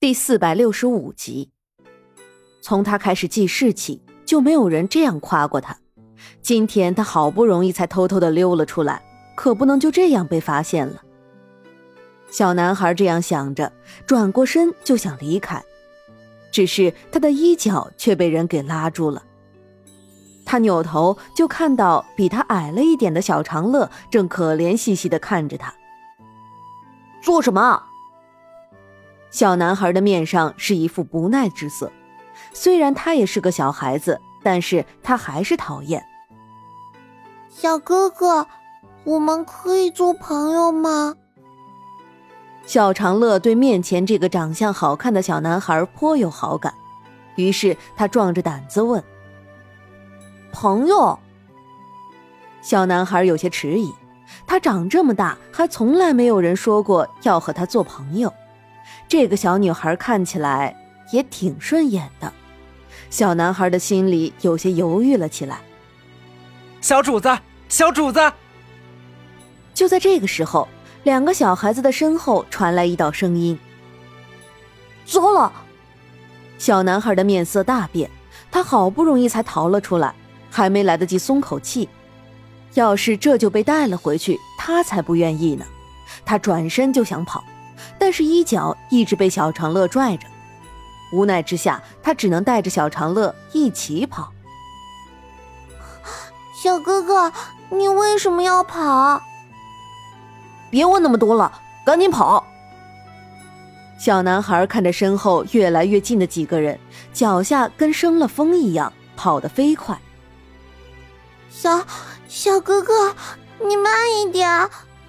第四百六十五集。从他开始记事起，就没有人这样夸过他。今天他好不容易才偷偷的溜了出来，可不能就这样被发现了。小男孩这样想着，转过身就想离开，只是他的衣角却被人给拉住了。他扭头就看到比他矮了一点的小长乐正可怜兮兮的看着他。做什么？小男孩的面上是一副不耐之色，虽然他也是个小孩子，但是他还是讨厌。小哥哥，我们可以做朋友吗？小长乐对面前这个长相好看的小男孩颇有好感，于是他壮着胆子问：“朋友？”小男孩有些迟疑，他长这么大还从来没有人说过要和他做朋友。这个小女孩看起来也挺顺眼的，小男孩的心里有些犹豫了起来。小主子，小主子！就在这个时候，两个小孩子的身后传来一道声音：“糟了！”小男孩的面色大变，他好不容易才逃了出来，还没来得及松口气，要是这就被带了回去，他才不愿意呢。他转身就想跑。但是衣角一直被小长乐拽着，无奈之下，他只能带着小长乐一起跑。小哥哥，你为什么要跑？别问那么多了，赶紧跑！小男孩看着身后越来越近的几个人，脚下跟生了风一样，跑得飞快。小小哥哥，你慢一点，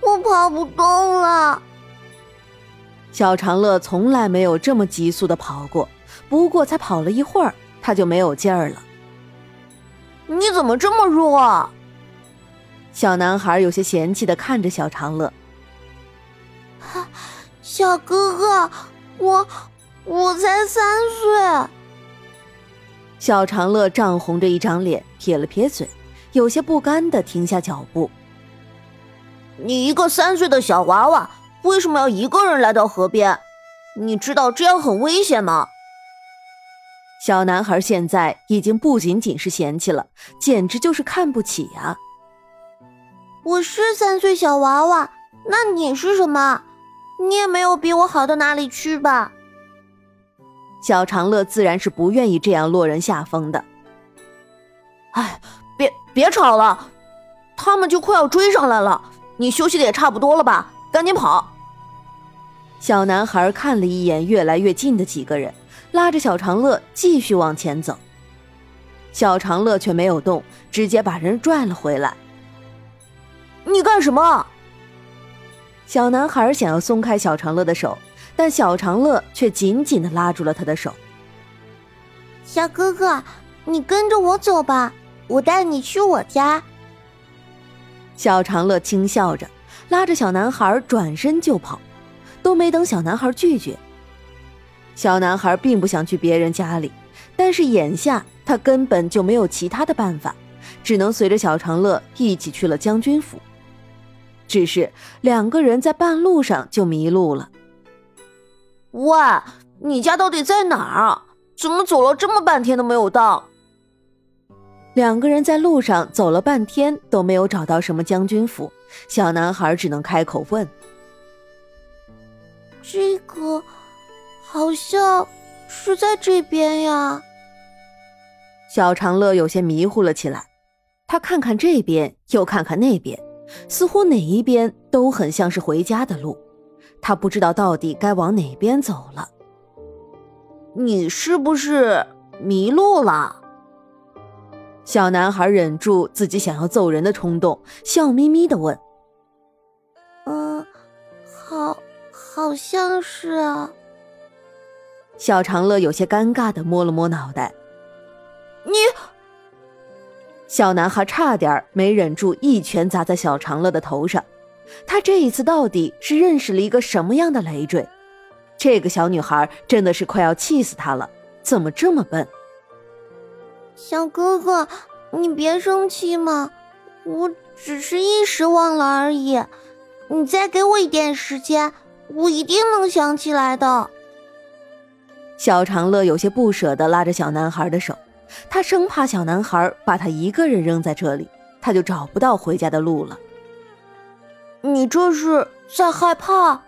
我跑不动了。小长乐从来没有这么急速的跑过，不过才跑了一会儿，他就没有劲儿了。你怎么这么弱？小男孩有些嫌弃的看着小长乐。小哥哥，我我才三岁。小长乐涨红着一张脸，撇了撇嘴，有些不甘的停下脚步。你一个三岁的小娃娃。为什么要一个人来到河边？你知道这样很危险吗？小男孩现在已经不仅仅是嫌弃了，简直就是看不起啊！我是三岁小娃娃，那你是什么？你也没有比我好到哪里去吧？小长乐自然是不愿意这样落人下风的。哎，别别吵了，他们就快要追上来了，你休息的也差不多了吧？赶紧跑！小男孩看了一眼越来越近的几个人，拉着小长乐继续往前走。小长乐却没有动，直接把人拽了回来。你干什么？小男孩想要松开小长乐的手，但小长乐却紧紧的拉住了他的手。小哥哥，你跟着我走吧，我带你去我家。小长乐轻笑着。拉着小男孩转身就跑，都没等小男孩拒绝。小男孩并不想去别人家里，但是眼下他根本就没有其他的办法，只能随着小长乐一起去了将军府。只是两个人在半路上就迷路了。喂，你家到底在哪儿？怎么走了这么半天都没有到？两个人在路上走了半天都没有找到什么将军府。小男孩只能开口问：“这个好像是在这边呀。”小长乐有些迷糊了起来，他看看这边，又看看那边，似乎哪一边都很像是回家的路，他不知道到底该往哪边走了。你是不是迷路了？小男孩忍住自己想要揍人的冲动，笑眯眯的问：“好像是啊。”小长乐有些尴尬的摸了摸脑袋。你，小男孩差点没忍住一拳砸在小长乐的头上。他这一次到底是认识了一个什么样的累赘？这个小女孩真的是快要气死他了，怎么这么笨？小哥哥，你别生气嘛，我只是一时忘了而已。你再给我一点时间，我一定能想起来的。小长乐有些不舍得拉着小男孩的手，他生怕小男孩把他一个人扔在这里，他就找不到回家的路了。你这是在害怕？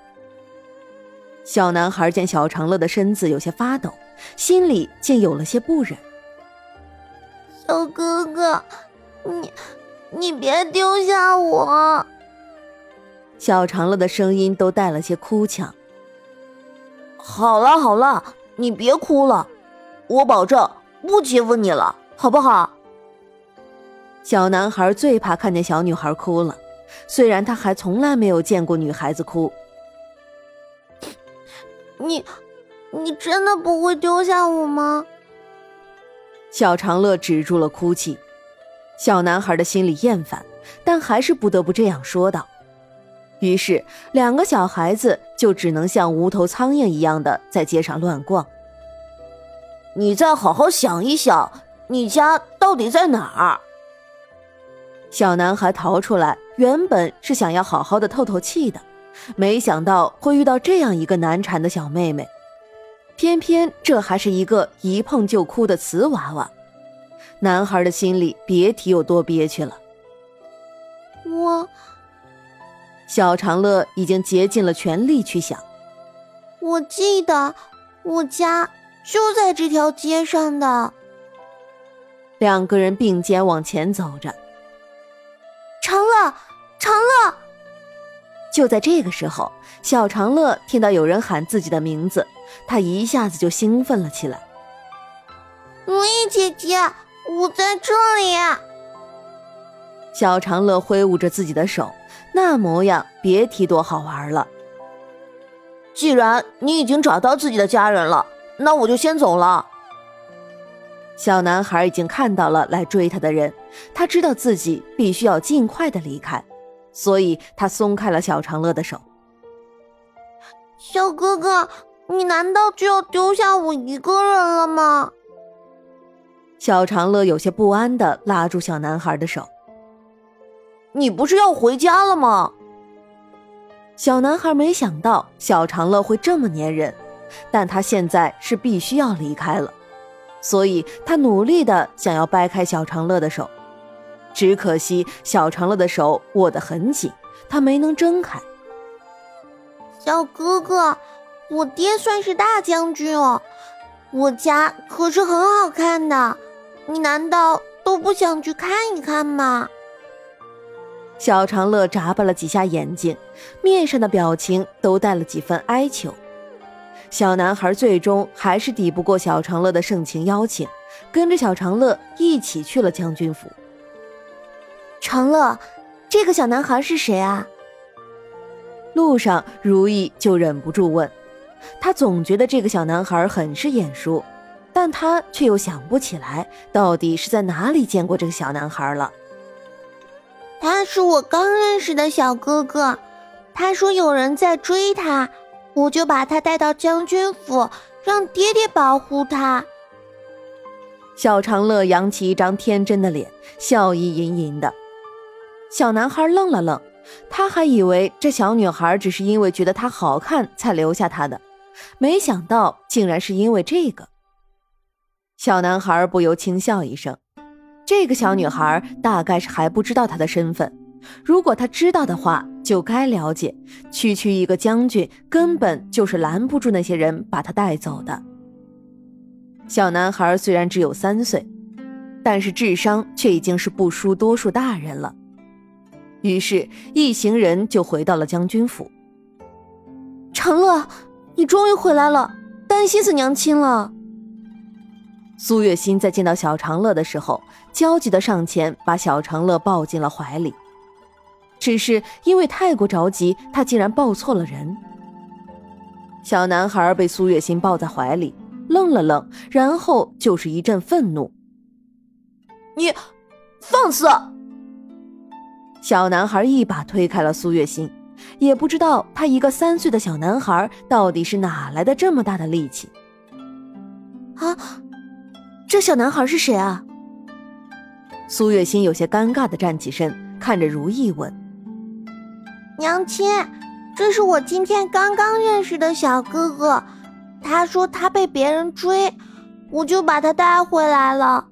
小男孩见小长乐的身子有些发抖，心里竟有了些不忍。小哥哥，你你别丢下我！小长乐的声音都带了些哭腔。好了好了，你别哭了，我保证不欺负你了，好不好？小男孩最怕看见小女孩哭了，虽然他还从来没有见过女孩子哭。你，你真的不会丢下我吗？小长乐止住了哭泣，小男孩的心里厌烦，但还是不得不这样说道。于是，两个小孩子就只能像无头苍蝇一样的在街上乱逛。你再好好想一想，你家到底在哪儿？小男孩逃出来，原本是想要好好的透透气的。没想到会遇到这样一个难缠的小妹妹，偏偏这还是一个一碰就哭的瓷娃娃，男孩的心里别提有多憋屈了。我，小长乐已经竭尽了全力去想，我记得我家就在这条街上的。两个人并肩往前走着，长乐，长乐。就在这个时候，小长乐听到有人喊自己的名字，他一下子就兴奋了起来。如意姐姐，我在这里。小长乐挥舞着自己的手，那模样别提多好玩了。既然你已经找到自己的家人了，那我就先走了。小男孩已经看到了来追他的人，他知道自己必须要尽快的离开。所以他松开了小长乐的手。小哥哥，你难道就要丢下我一个人了吗？小长乐有些不安的拉住小男孩的手。你不是要回家了吗？小男孩没想到小长乐会这么粘人，但他现在是必须要离开了，所以他努力的想要掰开小长乐的手。只可惜小长乐的手握得很紧，他没能挣开。小哥哥，我爹算是大将军哦，我家可是很好看的，你难道都不想去看一看吗？小长乐眨巴了几下眼睛，面上的表情都带了几分哀求。小男孩最终还是抵不过小长乐的盛情邀请，跟着小长乐一起去了将军府。长乐，这个小男孩是谁啊？路上，如意就忍不住问。她总觉得这个小男孩很是眼熟，但她却又想不起来到底是在哪里见过这个小男孩了。他是我刚认识的小哥哥，他说有人在追他，我就把他带到将军府，让爹爹保护他。小长乐扬起一张天真的脸，笑意盈盈的。小男孩愣了愣，他还以为这小女孩只是因为觉得他好看才留下他的，没想到竟然是因为这个。小男孩不由轻笑一声，这个小女孩大概是还不知道他的身份，如果他知道的话，就该了解，区区一个将军根本就是拦不住那些人把他带走的。小男孩虽然只有三岁，但是智商却已经是不输多数大人了。于是，一行人就回到了将军府。长乐，你终于回来了，担心死娘亲了。苏月心在见到小长乐的时候，焦急的上前把小长乐抱进了怀里。只是因为太过着急，他竟然抱错了人。小男孩被苏月心抱在怀里，愣了愣，然后就是一阵愤怒：“你，放肆！”小男孩一把推开了苏月心，也不知道他一个三岁的小男孩到底是哪来的这么大的力气。啊，这小男孩是谁啊？苏月心有些尴尬的站起身，看着如意问：“娘亲，这是我今天刚刚认识的小哥哥，他说他被别人追，我就把他带回来了。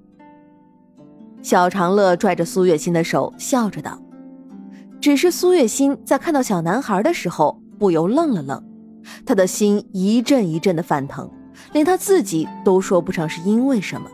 小长乐拽着苏月心的手，笑着道：“只是苏月心在看到小男孩的时候，不由愣了愣，他的心一阵一阵的翻腾，连他自己都说不上是因为什么。”